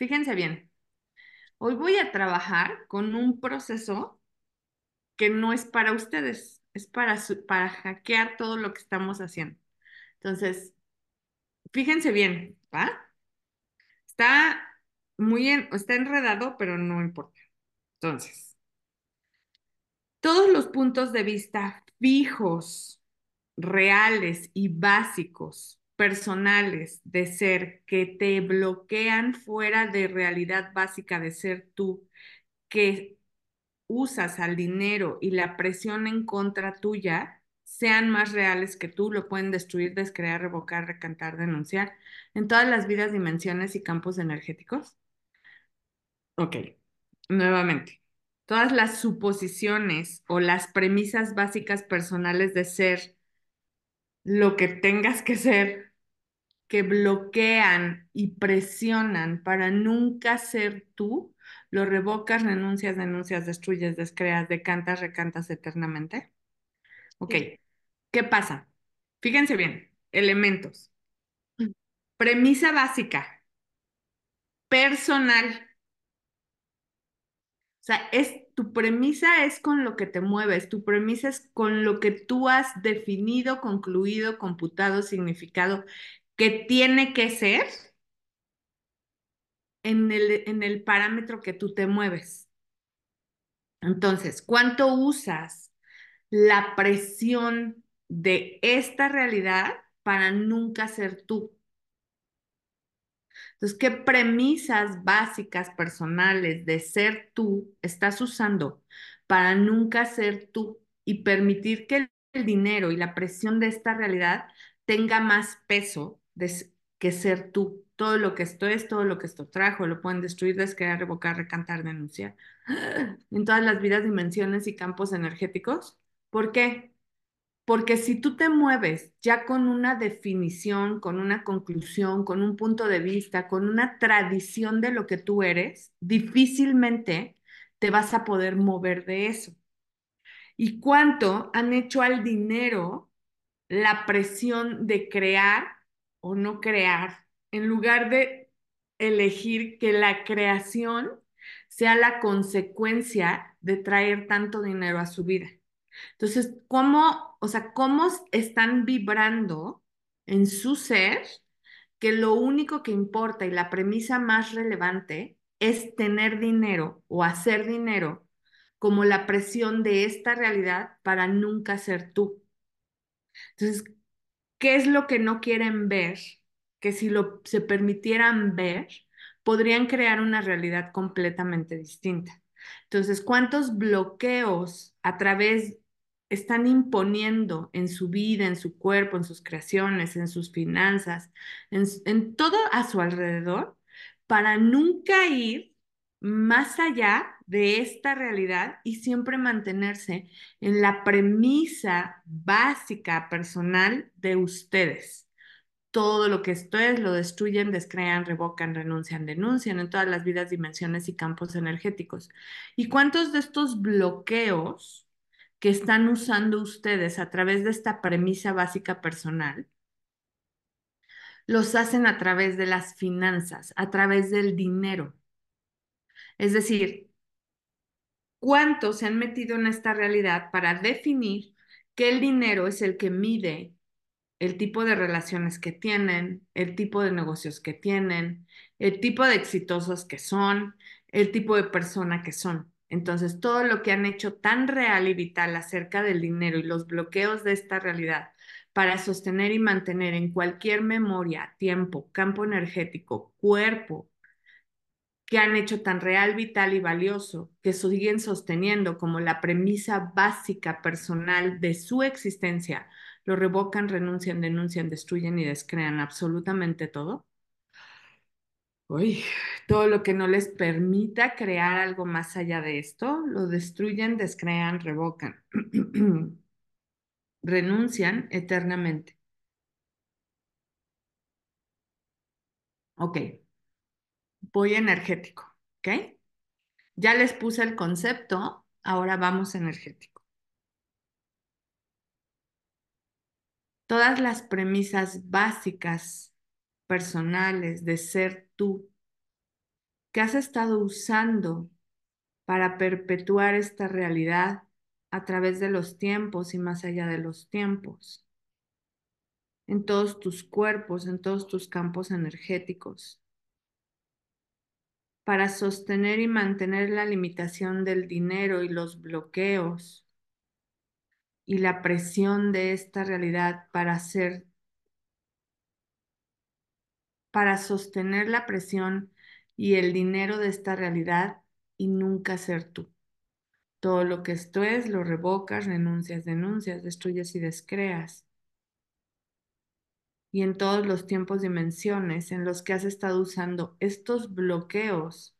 fíjense bien, hoy voy a trabajar con un proceso que no es para ustedes, es para, para hackear todo lo que estamos haciendo. Entonces, fíjense bien, ¿va? Está muy está enredado, pero no importa. Entonces, todos los puntos de vista fijos, reales y básicos, personales de ser que te bloquean fuera de realidad básica de ser tú, que usas al dinero y la presión en contra tuya, sean más reales que tú, lo pueden destruir, descrear, revocar, recantar, denunciar en todas las vidas, dimensiones y campos energéticos. Ok, nuevamente, todas las suposiciones o las premisas básicas personales de ser lo que tengas que ser, que bloquean y presionan para nunca ser tú, lo revocas, renuncias, denuncias, destruyes, descreas, decantas, recantas eternamente. Ok, ¿qué pasa? Fíjense bien, elementos. Premisa básica, personal. O sea, es, tu premisa es con lo que te mueves, tu premisa es con lo que tú has definido, concluido, computado, significado, que tiene que ser en el, en el parámetro que tú te mueves. Entonces, ¿cuánto usas la presión de esta realidad para nunca ser tú? Entonces, ¿qué premisas básicas personales de ser tú estás usando para nunca ser tú y permitir que el dinero y la presión de esta realidad tenga más peso que ser tú? Todo lo que esto es, todo lo que esto trajo, lo pueden destruir, descrear, revocar, recantar, denunciar. En todas las vidas, dimensiones y campos energéticos. ¿Por qué? Porque si tú te mueves ya con una definición, con una conclusión, con un punto de vista, con una tradición de lo que tú eres, difícilmente te vas a poder mover de eso. ¿Y cuánto han hecho al dinero la presión de crear o no crear en lugar de elegir que la creación sea la consecuencia de traer tanto dinero a su vida? Entonces, ¿cómo, o sea, cómo están vibrando en su ser que lo único que importa y la premisa más relevante es tener dinero o hacer dinero como la presión de esta realidad para nunca ser tú? Entonces, ¿qué es lo que no quieren ver? Que si lo se permitieran ver, podrían crear una realidad completamente distinta. Entonces, ¿cuántos bloqueos a través están imponiendo en su vida, en su cuerpo, en sus creaciones, en sus finanzas, en, todo a su alrededor, para nunca ir más allá de esta realidad y siempre mantenerse en la premisa básica personal de ustedes. Todo lo que esto es lo destruyen, descrean, revocan, renuncian, denuncian en todas las vidas, dimensiones y campos energéticos. ¿Y cuántos de estos bloqueos que están usando ustedes a través de esta premisa básica personal, los hacen a través de las finanzas, a través del dinero. Es decir, ¿cuántos se han metido en esta realidad para definir que el dinero es el que mide el tipo de relaciones que tienen, el tipo de negocios que tienen, el tipo de exitosos que son, el tipo de persona que son? Entonces, todo lo que han hecho tan real y vital acerca del dinero y los bloqueos de esta realidad para sostener y mantener en cualquier memoria, tiempo, campo energético, cuerpo, que han hecho tan real, vital y valioso, que siguen sosteniendo como la premisa básica personal de su existencia, lo revocan, renuncian, denuncian, destruyen y descrean absolutamente todo Uy, todo lo que no les permita crear algo más allá de esto, lo destruyen, descrean, revocan, renuncian eternamente. Ok, voy energético, ¿ok? Ya les puse el concepto, ahora vamos energético. Todas las premisas básicas personales de ser tú que has estado usando para perpetuar esta realidad a través de los tiempos y más allá de los tiempos, en todos tus cuerpos, en todos tus campos energéticos, para sostener y mantener la limitación del dinero y los bloqueos y la presión de esta realidad para hacer para sostener la presión y el dinero de esta realidad y nunca ser tú. Todo lo que esto es, lo revocas, renuncias, denuncias, destruyes y descreas. Y en todos los tiempos, dimensiones en los que has estado usando estos bloqueos,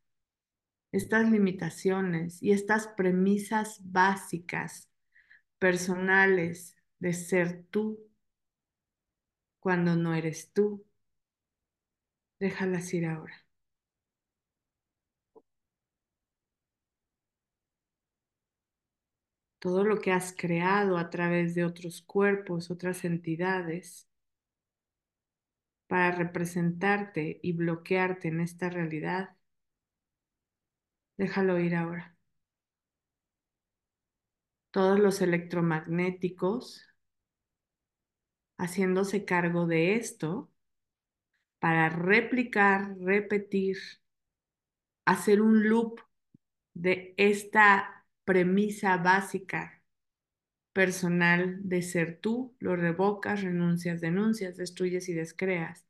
estas limitaciones y estas premisas básicas, personales de ser tú cuando no eres tú, déjalas ir ahora. todo lo que has creado a través de otros cuerpos, otras entidades, para representarte y bloquearte en esta realidad, déjalo ir ahora. Todos los electromagnéticos haciéndose cargo de esto para replicar, repetir, hacer un loop de esta premisa básica personal de ser tú, lo revocas, renuncias, denuncias, destruyes y descreas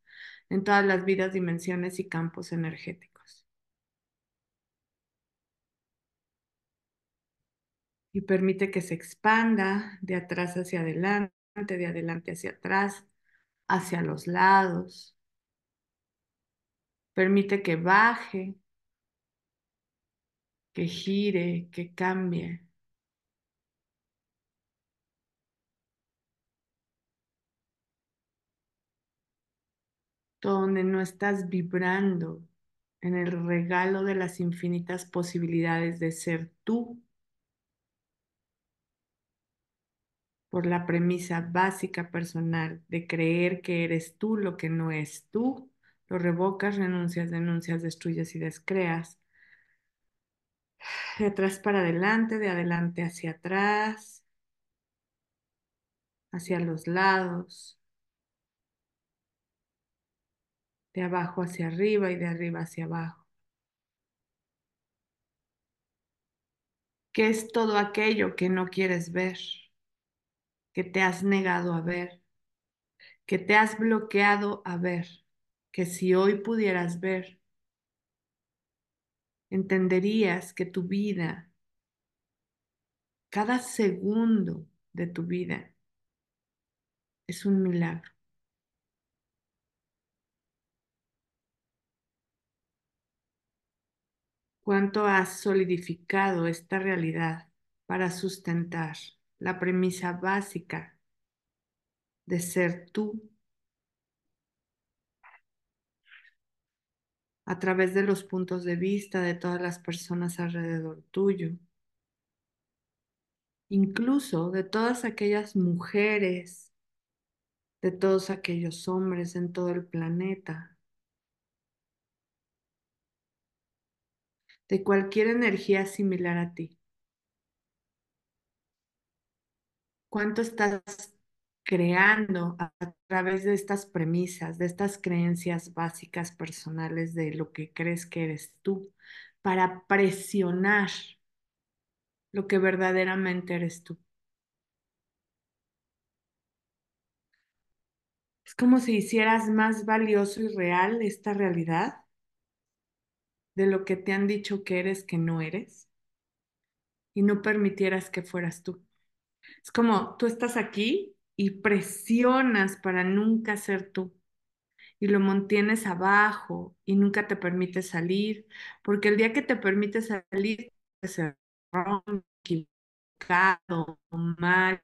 en todas las vidas, dimensiones y campos energéticos. Y permite que se expanda de atrás hacia adelante, de adelante hacia atrás, hacia los lados. Permite que baje que gire, que cambie. Donde no estás vibrando en el regalo de las infinitas posibilidades de ser tú. Por la premisa básica personal de creer que eres tú lo que no es tú, lo revocas, renuncias, denuncias, destruyes y descreas. De atrás para adelante, de adelante hacia atrás, hacia los lados, de abajo hacia arriba y de arriba hacia abajo. ¿Qué es todo aquello que no quieres ver, que te has negado a ver, que te has bloqueado a ver, que si hoy pudieras ver, entenderías que tu vida, cada segundo de tu vida, es un milagro. Cuánto has solidificado esta realidad para sustentar la premisa básica de ser tú a través de los puntos de vista de todas las personas alrededor tuyo, incluso de todas aquellas mujeres, de todos aquellos hombres en todo el planeta, de cualquier energía similar a ti. ¿Cuánto estás creando a través de estas premisas, de estas creencias básicas personales de lo que crees que eres tú, para presionar lo que verdaderamente eres tú. Es como si hicieras más valioso y real esta realidad de lo que te han dicho que eres que no eres y no permitieras que fueras tú. Es como tú estás aquí y presionas para nunca ser tú y lo mantienes abajo y nunca te permites salir, porque el día que te permites salir, se rompe, equivocado, mal,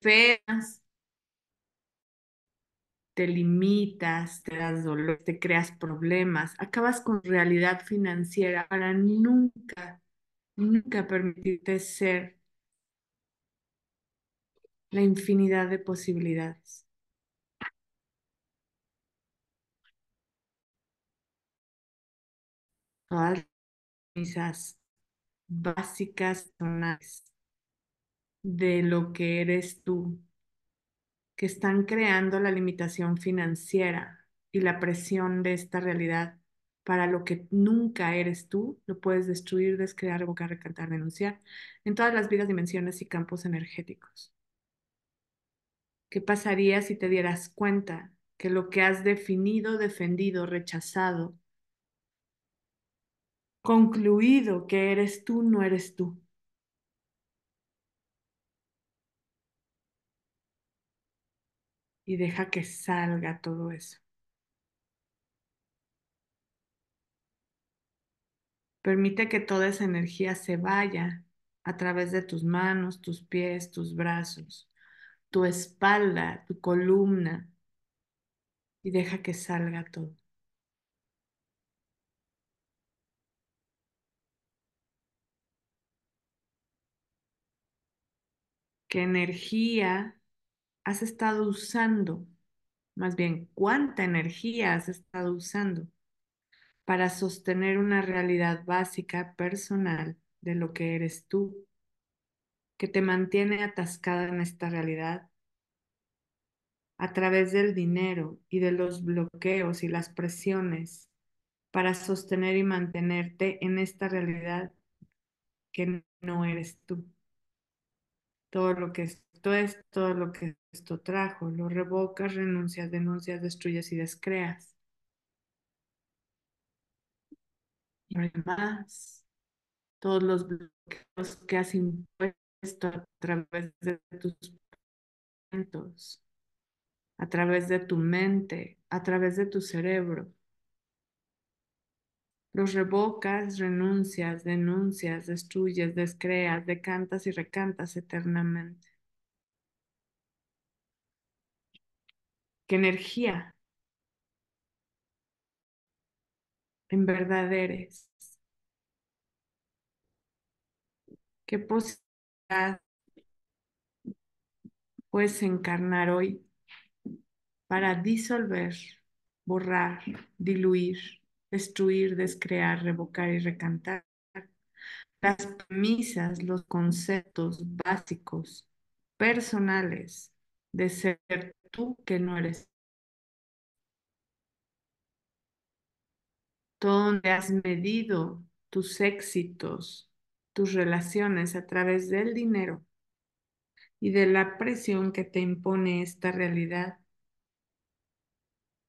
feas, te limitas, te das dolor, te creas problemas, acabas con realidad financiera para nunca, nunca permitirte ser la infinidad de posibilidades. todas las básicas de lo que eres tú, que están creando la limitación financiera y la presión de esta realidad para lo que nunca eres tú, lo puedes destruir, descrear, revocar, recantar, denunciar en todas las vidas, dimensiones y campos energéticos. ¿Qué pasaría si te dieras cuenta que lo que has definido, defendido, rechazado, concluido que eres tú, no eres tú? Y deja que salga todo eso. Permite que toda esa energía se vaya a través de tus manos, tus pies, tus brazos, tu espalda, tu columna, y deja que salga todo. ¿Qué energía has estado usando? Más bien, ¿cuánta energía has estado usando para sostener una realidad básica personal de lo que eres tú, que te mantiene atascada en esta realidad a través del dinero y de los bloqueos y las presiones para sostener y mantenerte en esta realidad que no eres tú. Todo lo que es, todo lo que esto trajo, lo revocas, renuncias, denuncias, destruyes y descreas. Y además, todos los bloqueos que has impuesto a través de tus pensamientos, a través de tu mente, a través de tu cerebro. Los revocas, renuncias, denuncias, destruyes, descreas, decantas y recantas eternamente. ¿Qué energía en verdad eres? ¿Qué posibilidad puedes encarnar hoy para disolver, borrar, diluir, destruir, descrear, revocar y recantar las premisas, los conceptos básicos, personales de ser tú que no eres. Donde has medido tus éxitos, tus relaciones a través del dinero y de la presión que te impone esta realidad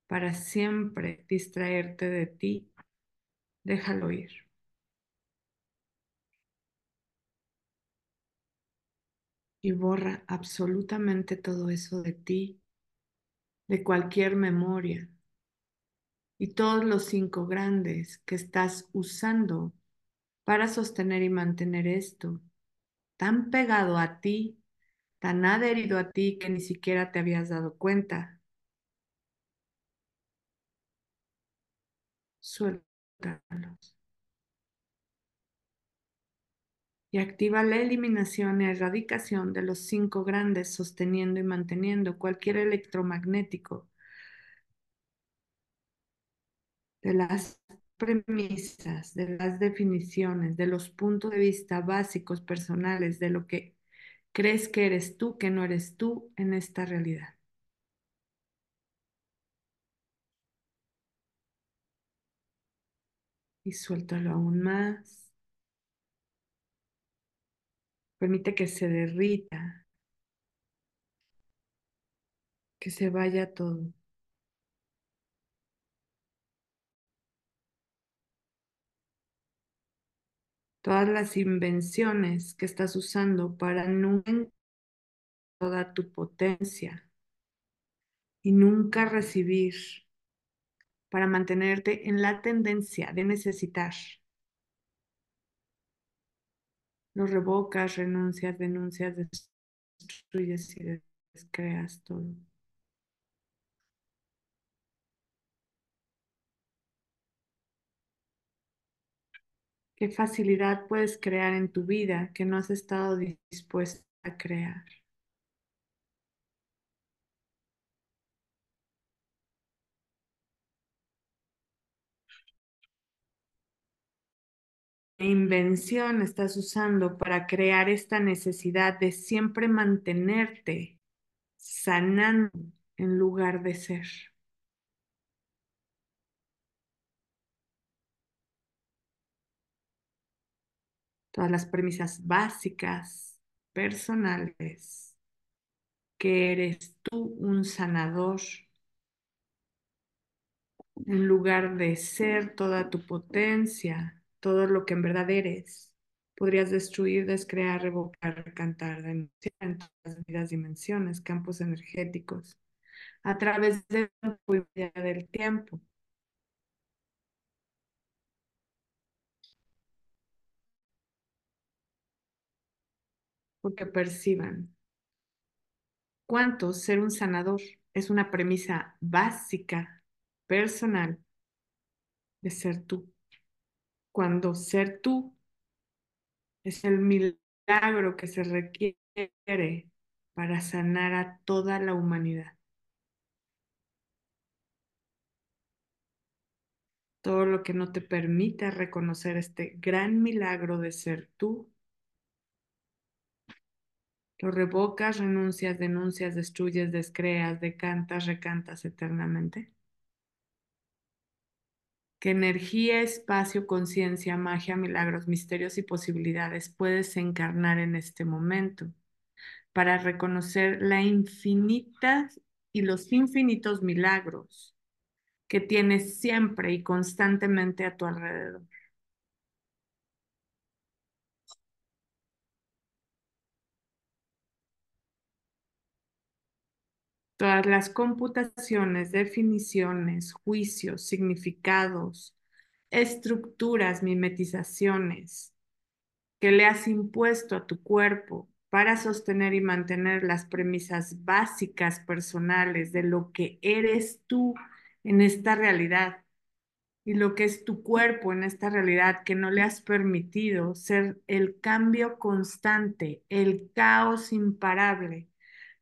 para siempre distraerte de ti, déjalo ir. Y borra absolutamente todo eso de ti, de cualquier memoria. Y todos los cinco grandes que estás usando para sostener y mantener esto, tan pegado a ti, tan adherido a ti que ni siquiera te habías dado cuenta. Suéltalos. Y activa la eliminación y erradicación de los cinco grandes, sosteniendo y manteniendo cualquier electromagnético de las premisas, de las definiciones, de los puntos de vista básicos personales, de lo que crees que eres tú, que no eres tú en esta realidad. Y suéltalo aún más. Permite que se derrita, que se vaya todo. Todas las invenciones que estás usando para nunca toda tu potencia y nunca recibir para mantenerte en la tendencia de necesitar. Lo revocas, renuncias, denuncias, destruyes y descreas todo. ¿Qué facilidad puedes crear en tu vida que no has estado dispuesta a crear? Invención estás usando para crear esta necesidad de siempre mantenerte sanando en lugar de ser. Todas las premisas básicas, personales, que eres tú un sanador en lugar de ser toda tu potencia, todo lo que en verdad eres. Podrías destruir, descrear, revocar, cantar, denunciar en todas las dimensiones, campos energéticos, a través del del tiempo. Porque perciban cuánto ser un sanador es una premisa básica, personal, de ser tú. Cuando ser tú es el milagro que se requiere para sanar a toda la humanidad. Todo lo que no te permita reconocer este gran milagro de ser tú, lo revocas, renuncias, denuncias, destruyes, descreas, decantas, recantas eternamente. Que energía, espacio, conciencia, magia, milagros, misterios y posibilidades puedes encarnar en este momento para reconocer la infinita y los infinitos milagros que tienes siempre y constantemente a tu alrededor. Todas las computaciones, definiciones, juicios, significados, estructuras, mimetizaciones que le has impuesto a tu cuerpo para sostener y mantener las premisas básicas personales de lo que eres tú en esta realidad y lo que es tu cuerpo en esta realidad que no le has permitido ser el cambio constante, el caos imparable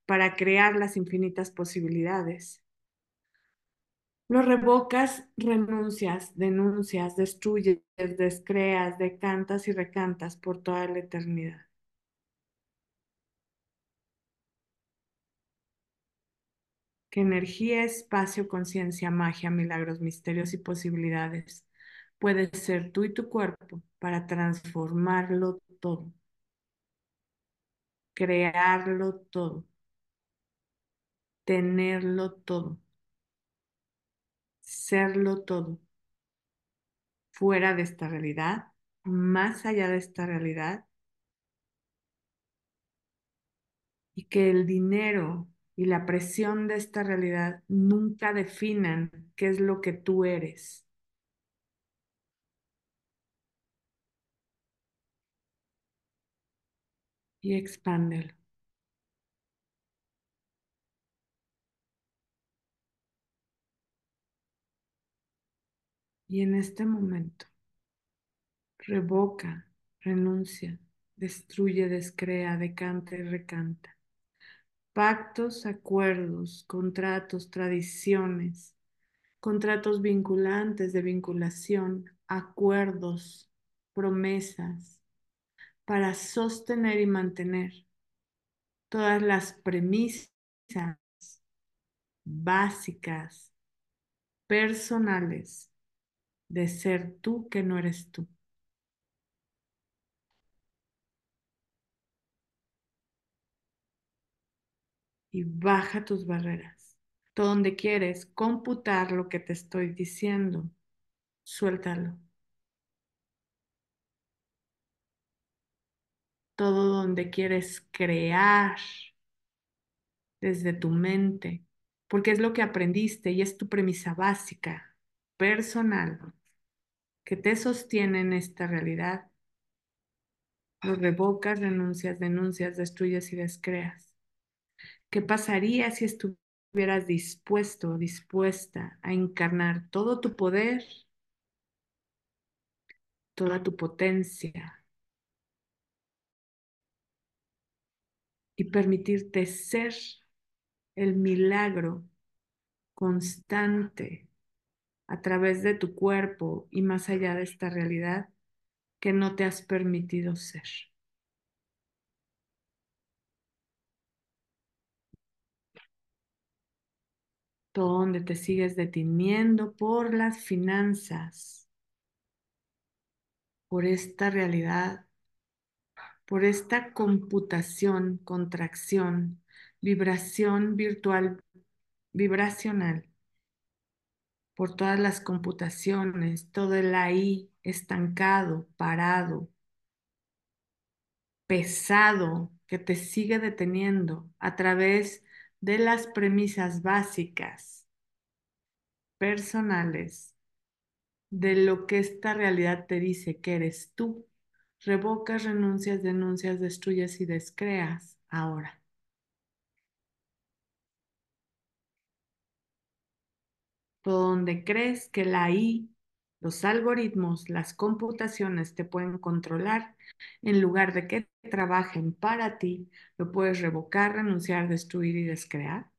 para crear las infinitas posibilidades. Lo revocas, renuncias, denuncias, destruyes, descreas, decantas y recantas por toda la eternidad. Que energía, espacio, conciencia, magia, milagros, misterios y posibilidades puede ser tú y tu cuerpo para transformarlo todo, crearlo todo tenerlo todo, serlo todo, fuera de esta realidad, más allá de esta realidad, y que el dinero y la presión de esta realidad nunca definan qué es lo que tú eres. Y expándelo. Y en este momento, revoca, renuncia, destruye, descrea, decanta y recanta. Pactos, acuerdos, contratos, tradiciones, contratos vinculantes de vinculación, acuerdos, promesas, para sostener y mantener todas las premisas básicas, personales de ser tú que no eres tú. Y baja tus barreras. Todo donde quieres computar lo que te estoy diciendo, suéltalo. Todo donde quieres crear desde tu mente, porque es lo que aprendiste y es tu premisa básica, personal, que te sostiene en esta realidad. Lo revocas, renuncias, denuncias, destruyes y descreas. ¿Qué pasaría si estuvieras dispuesto, dispuesta a encarnar todo tu poder, toda tu potencia y permitirte ser el milagro constante a través de tu cuerpo y más allá de esta realidad que no te has permitido ser. donde te sigues deteniendo por las finanzas, por esta realidad, por esta computación, contracción, vibración virtual, vibracional, por todas las computaciones, todo el ahí estancado, parado, pesado, que te sigue deteniendo a través de las premisas básicas, personales, de lo que esta realidad te dice que eres tú. Revocas, renuncias, denuncias, destruyes y descreas ahora. Donde crees que la I, los algoritmos, las computaciones te pueden controlar, en lugar de que trabajen para ti, lo puedes revocar, renunciar, destruir y descrear.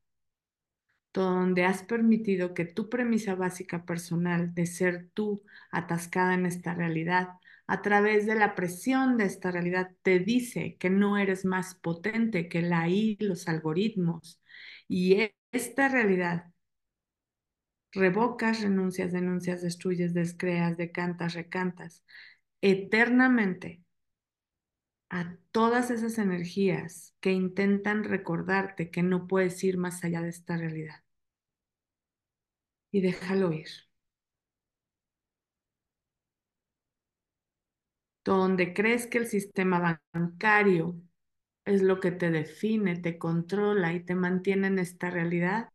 Donde has permitido que tu premisa básica personal de ser tú atascada en esta realidad, a través de la presión de esta realidad, te dice que no eres más potente que la I, los algoritmos. Y esta realidad revocas, renuncias, denuncias, destruyes, descreas, decantas, recantas, eternamente a todas esas energías que intentan recordarte que no puedes ir más allá de esta realidad. Y déjalo ir. Donde crees que el sistema bancario es lo que te define, te controla y te mantiene en esta realidad,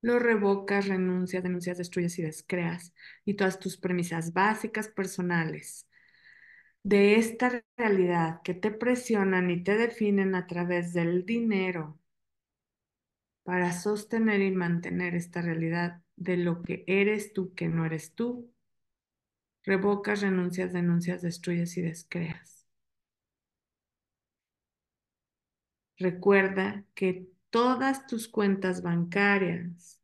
lo revocas, renuncias, denuncias, destruyes y descreas. Y todas tus premisas básicas personales de esta realidad que te presionan y te definen a través del dinero para sostener y mantener esta realidad de lo que eres tú, que no eres tú. Revocas, renuncias, denuncias, destruyes y descreas. Recuerda que todas tus cuentas bancarias,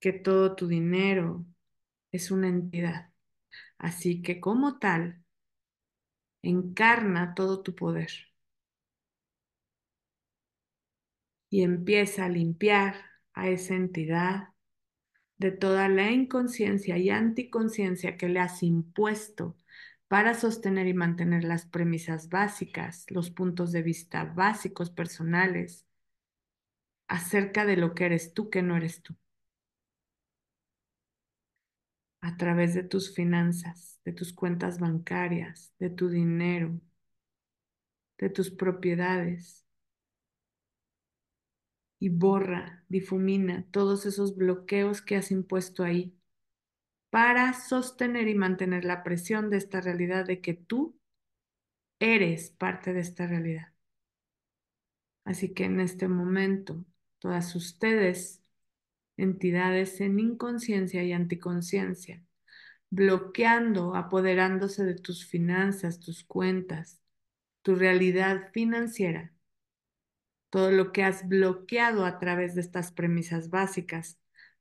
que todo tu dinero es una entidad. Así que como tal, encarna todo tu poder y empieza a limpiar a esa entidad de toda la inconsciencia y anticonciencia que le has impuesto para sostener y mantener las premisas básicas, los puntos de vista básicos personales acerca de lo que eres tú que no eres tú. A través de tus finanzas, de tus cuentas bancarias, de tu dinero, de tus propiedades. Y borra, difumina todos esos bloqueos que has impuesto ahí para sostener y mantener la presión de esta realidad de que tú eres parte de esta realidad. Así que en este momento, todas ustedes, entidades en inconsciencia y anticonciencia, bloqueando, apoderándose de tus finanzas, tus cuentas, tu realidad financiera, todo lo que has bloqueado a través de estas premisas básicas,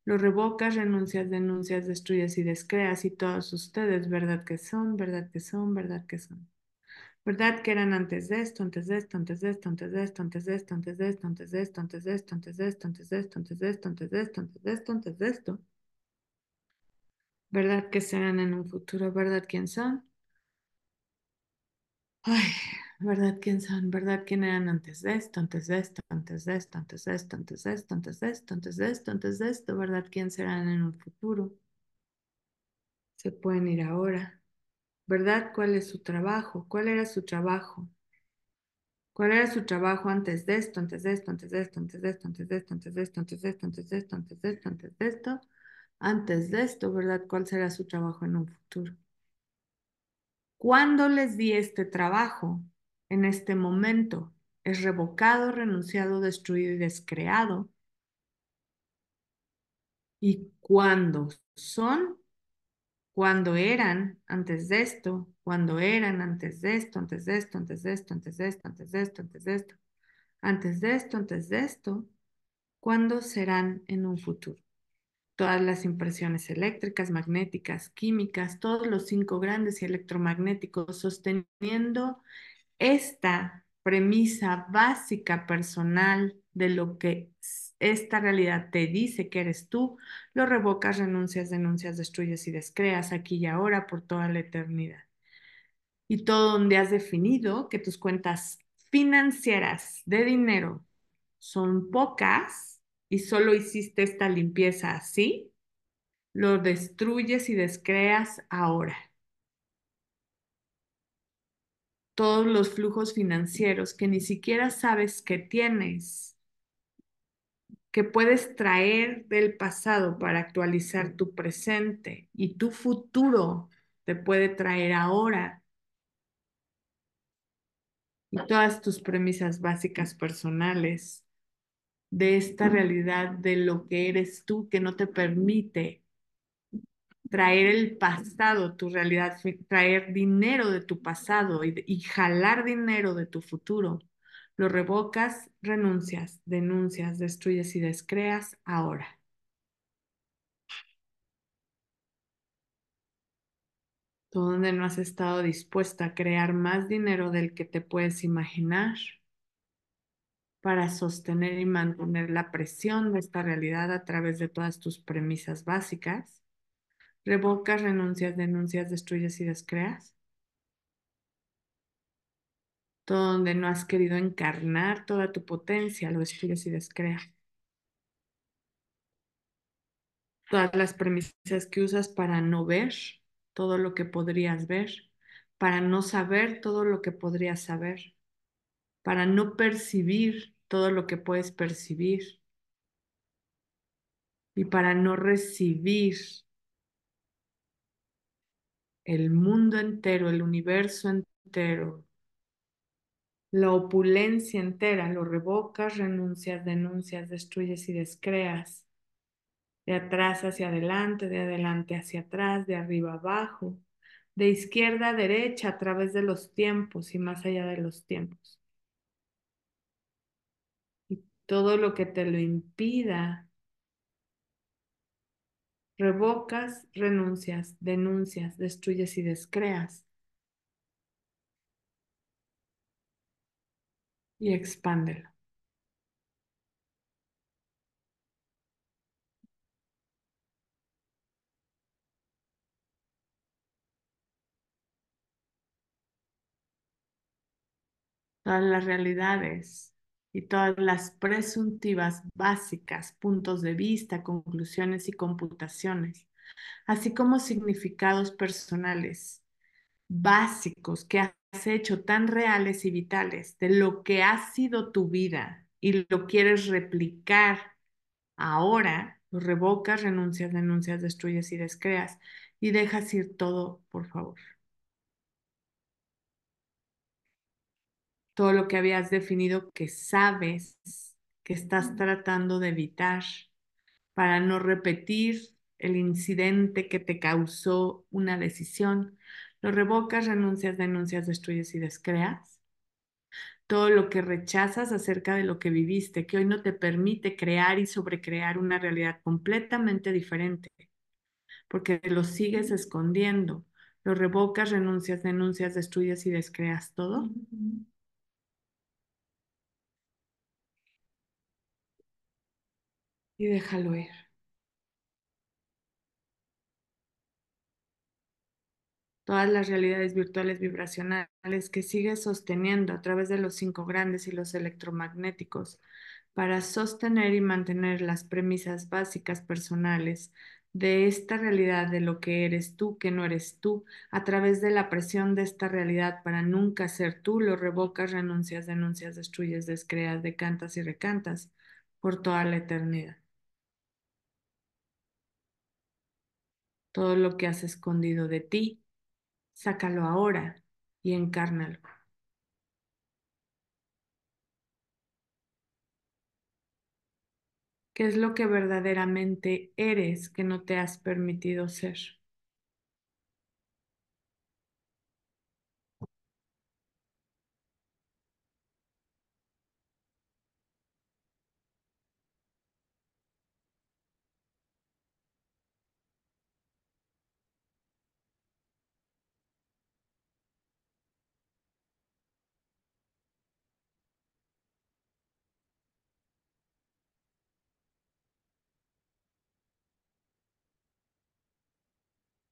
lo revocas, renuncias, denuncias, destruyes y descreas y todos ustedes, verdad que son, verdad que son, verdad que son. ¿Verdad que eran antes de esto, antes de esto, antes de esto, antes de esto, antes de esto, antes de esto, antes de esto, antes de esto, antes de esto, antes de esto, antes de esto, antes de esto, antes de esto, antes de esto? ¿Verdad que serán en un futuro? ¿Verdad quién son? Ay, ¿verdad quién son? ¿Verdad quién eran antes de esto, antes de esto, antes de esto, antes de esto, antes de esto, antes de esto, antes de esto, antes de esto? ¿Verdad quién serán en un futuro? Se pueden ir ahora. ¿Verdad cuál es su trabajo? ¿Cuál era su trabajo? ¿Cuál era su trabajo antes de esto, antes de esto, antes de esto, antes de esto, antes de esto, antes de esto, antes de esto, antes de esto, antes de esto, antes de esto, antes de esto, ¿verdad? ¿Cuál será su trabajo en un futuro? Cuando les di este trabajo, en este momento, es revocado, renunciado, destruido y descreado. Y cuando son, cuando eran antes de esto, cuando eran antes de esto, antes de esto, antes de esto, antes de esto, antes de esto, antes de esto, antes de esto, antes de esto, cuándo serán en un futuro. Todas las impresiones eléctricas, magnéticas, químicas, todos los cinco grandes y electromagnéticos, sosteniendo esta premisa básica personal de lo que esta realidad te dice que eres tú, lo revocas, renuncias, denuncias, destruyes y descreas aquí y ahora por toda la eternidad. Y todo donde has definido que tus cuentas financieras de dinero son pocas y solo hiciste esta limpieza así, lo destruyes y descreas ahora. Todos los flujos financieros que ni siquiera sabes que tienes, que puedes traer del pasado para actualizar tu presente y tu futuro te puede traer ahora. Y todas tus premisas básicas personales de esta realidad de lo que eres tú que no te permite traer el pasado, tu realidad, traer dinero de tu pasado y, jalar dinero de tu futuro. Lo revocas, renuncias, denuncias, destruyes y descreas ahora. Tú donde no has estado dispuesta a crear más dinero del que te puedes imaginar para sostener y mantener la presión de esta realidad a través de todas tus premisas básicas. Revocas, renuncias, denuncias, destruyes y descreas. Todo donde no has querido encarnar toda tu potencia, lo destruyes y descreas. Todas las premisas que usas para no ver todo lo que podrías ver, para no saber todo lo que podrías saber, para no percibir todo lo que puedes percibir y para no recibir el mundo entero, el universo entero, la opulencia entera, lo revocas, renuncias, denuncias, destruyes y descreas, de atrás hacia adelante, de adelante hacia atrás, de arriba abajo, de izquierda a derecha a través de los tiempos y más allá de los tiempos todo lo que te lo impida. Revocas, renuncias, denuncias, destruyes y descreas. Y expándelo. Todas las realidades y todas las presuntivas básicas, puntos de vista, conclusiones y computaciones, así como significados personales básicos que has hecho tan reales y vitales de lo que ha sido tu vida y lo quieres replicar ahora, lo revocas, renuncias, denuncias, destruyes y descreas y dejas ir todo, por favor. Todo lo que habías definido que sabes que estás tratando de evitar para no repetir el incidente que te causó una decisión. Lo revocas, renuncias, denuncias, destruyes y descreas. Todo lo que rechazas acerca de lo que viviste, que hoy no te permite crear y sobrecrear una realidad completamente diferente, porque lo sigues escondiendo. Lo revocas, renuncias, denuncias, destruyes y descreas todo. Y déjalo ir. Todas las realidades virtuales vibracionales que sigues sosteniendo a través de los cinco grandes y los electromagnéticos para sostener y mantener las premisas básicas personales de esta realidad de lo que eres tú, que no eres tú, a través de la presión de esta realidad para nunca ser tú, lo revocas, renuncias, denuncias, destruyes, descreas, decantas y recantas por toda la eternidad. Todo lo que has escondido de ti, sácalo ahora y encárnalo. ¿Qué es lo que verdaderamente eres que no te has permitido ser?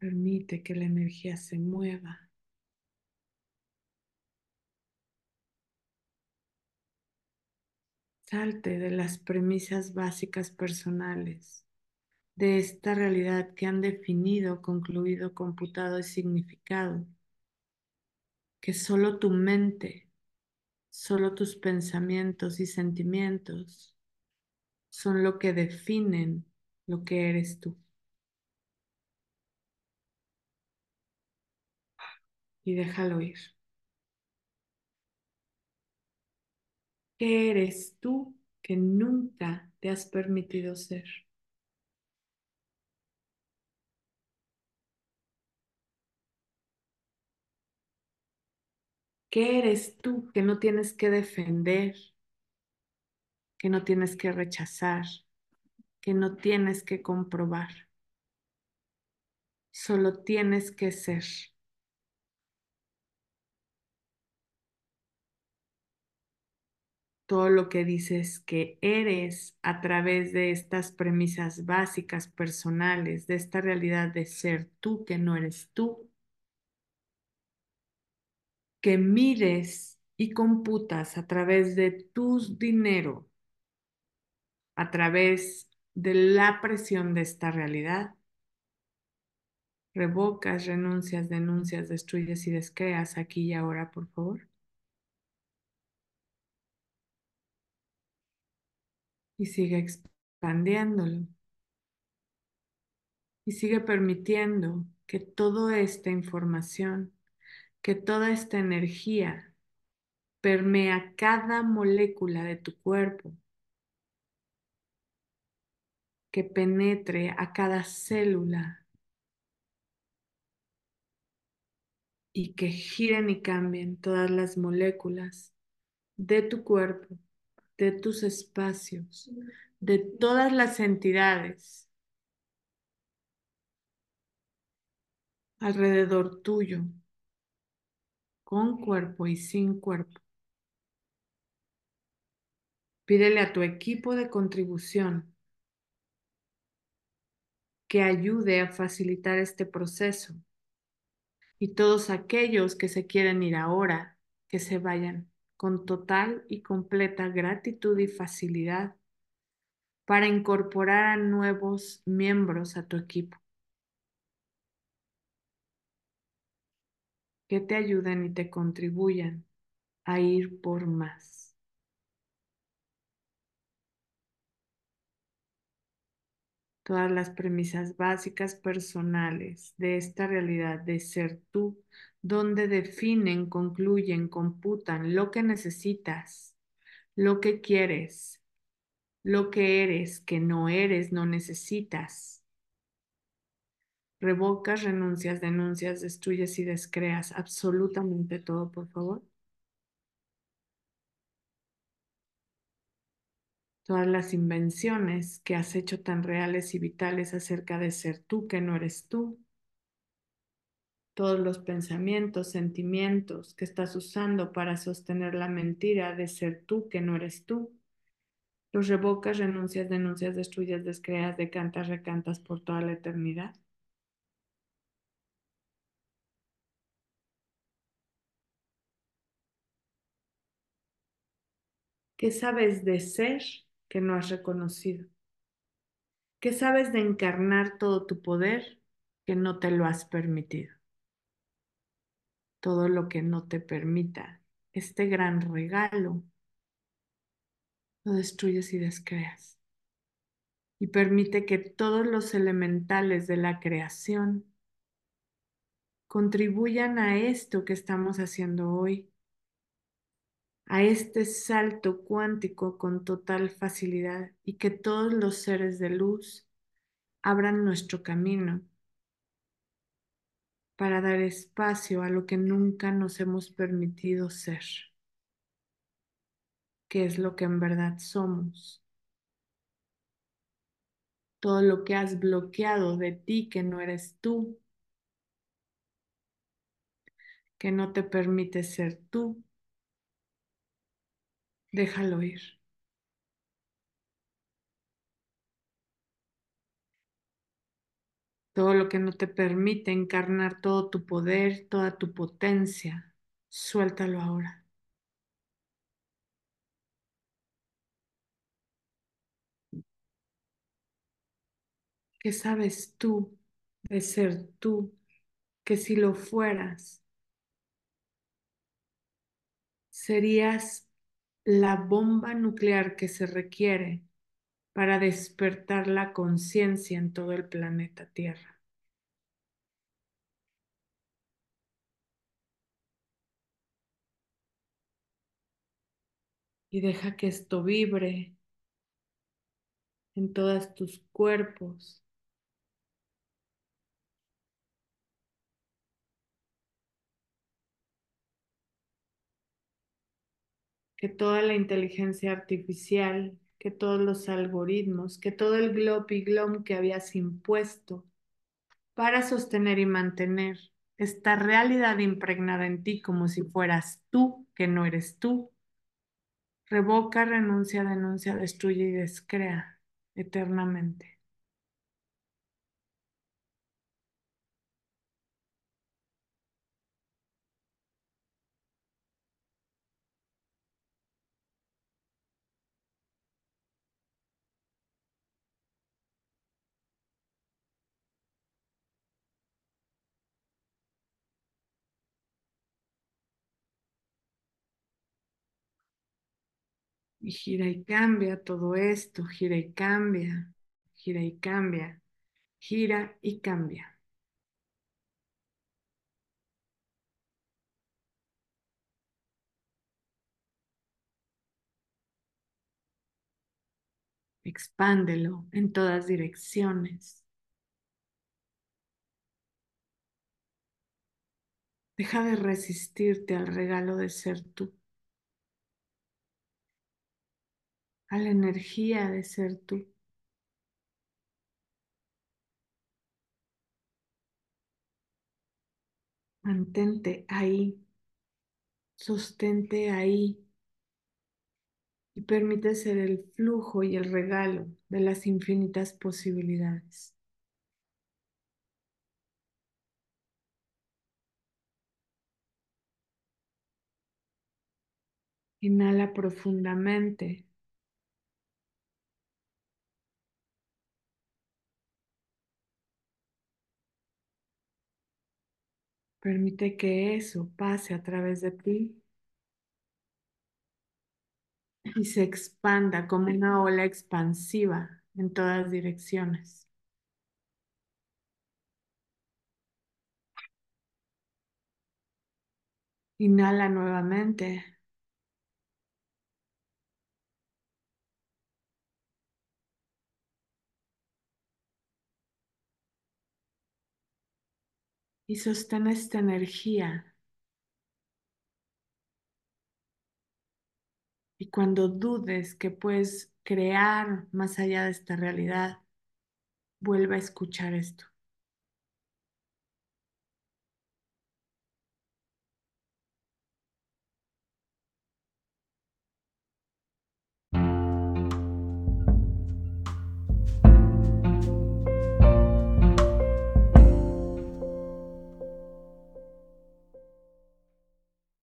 Permite que la energía se mueva. Salte de las premisas básicas personales de esta realidad que han definido, concluido, computado y significado. Que solo tu mente, solo tus pensamientos y sentimientos son lo que definen lo que eres tú. Y déjalo ir. ¿Qué eres tú que nunca te has permitido ser? ¿Qué eres tú que no tienes que defender, que no tienes que rechazar, que no tienes que comprobar? Solo tienes que ser. Todo lo que dices que eres a través de estas premisas básicas personales, de esta realidad de ser tú que no eres tú, que mides y computas a través de tu dinero, a través de la presión de esta realidad. Revocas, renuncias, denuncias, destruyes y descreas aquí y ahora, por favor. Y sigue expandiéndolo. Y sigue permitiendo que toda esta información, que toda esta energía permea cada molécula de tu cuerpo, que penetre a cada célula y que giren y cambien todas las moléculas de tu cuerpo de tus espacios, de todas las entidades alrededor tuyo, con cuerpo y sin cuerpo. Pídele a tu equipo de contribución que ayude a facilitar este proceso. Y todos aquellos que se quieren ir ahora, que se vayan con total y completa gratitud y facilidad para incorporar a nuevos miembros a tu equipo. Que te ayuden y te contribuyan a ir por más. Todas las premisas básicas personales de esta realidad de ser tú donde definen, concluyen, computan lo que necesitas, lo que quieres, lo que eres, que no eres, no necesitas. Revocas, renuncias, denuncias, destruyes y descreas absolutamente todo, por favor. Todas las invenciones que has hecho tan reales y vitales acerca de ser tú que no eres tú todos los pensamientos, sentimientos que estás usando para sostener la mentira de ser tú que no eres tú. Los revocas, renuncias, denuncias, destruyes, descreas, decantas, recantas por toda la eternidad. ¿Qué sabes de ser que no has reconocido? ¿Qué sabes de encarnar todo tu poder que no te lo has permitido? Todo lo que no te permita este gran regalo, lo destruyes y descreas. Y permite que todos los elementales de la creación contribuyan a esto que estamos haciendo hoy, a este salto cuántico con total facilidad y que todos los seres de luz abran nuestro camino para dar espacio a lo que nunca nos hemos permitido ser, que es lo que en verdad somos. Todo lo que has bloqueado de ti que no eres tú, que no te permite ser tú, déjalo ir. Todo lo que no te permite encarnar todo tu poder, toda tu potencia, suéltalo ahora. ¿Qué sabes tú de ser tú? Que si lo fueras, serías la bomba nuclear que se requiere para despertar la conciencia en todo el planeta Tierra. Y deja que esto vibre en todos tus cuerpos. Que toda la inteligencia artificial, que todos los algoritmos, que todo el glop y glom que habías impuesto para sostener y mantener esta realidad impregnada en ti como si fueras tú, que no eres tú. Revoca, renuncia, denuncia, destruye y descrea eternamente. Y gira y cambia todo esto, gira y cambia, gira y cambia, gira y cambia. Expándelo en todas direcciones. Deja de resistirte al regalo de ser tú, a la energía de ser tú. Mantente ahí, sostente ahí y permite ser el flujo y el regalo de las infinitas posibilidades. Inhala profundamente. Permite que eso pase a través de ti y se expanda como una ola expansiva en todas direcciones. Inhala nuevamente. Y sostén esta energía. Y cuando dudes que puedes crear más allá de esta realidad, vuelve a escuchar esto.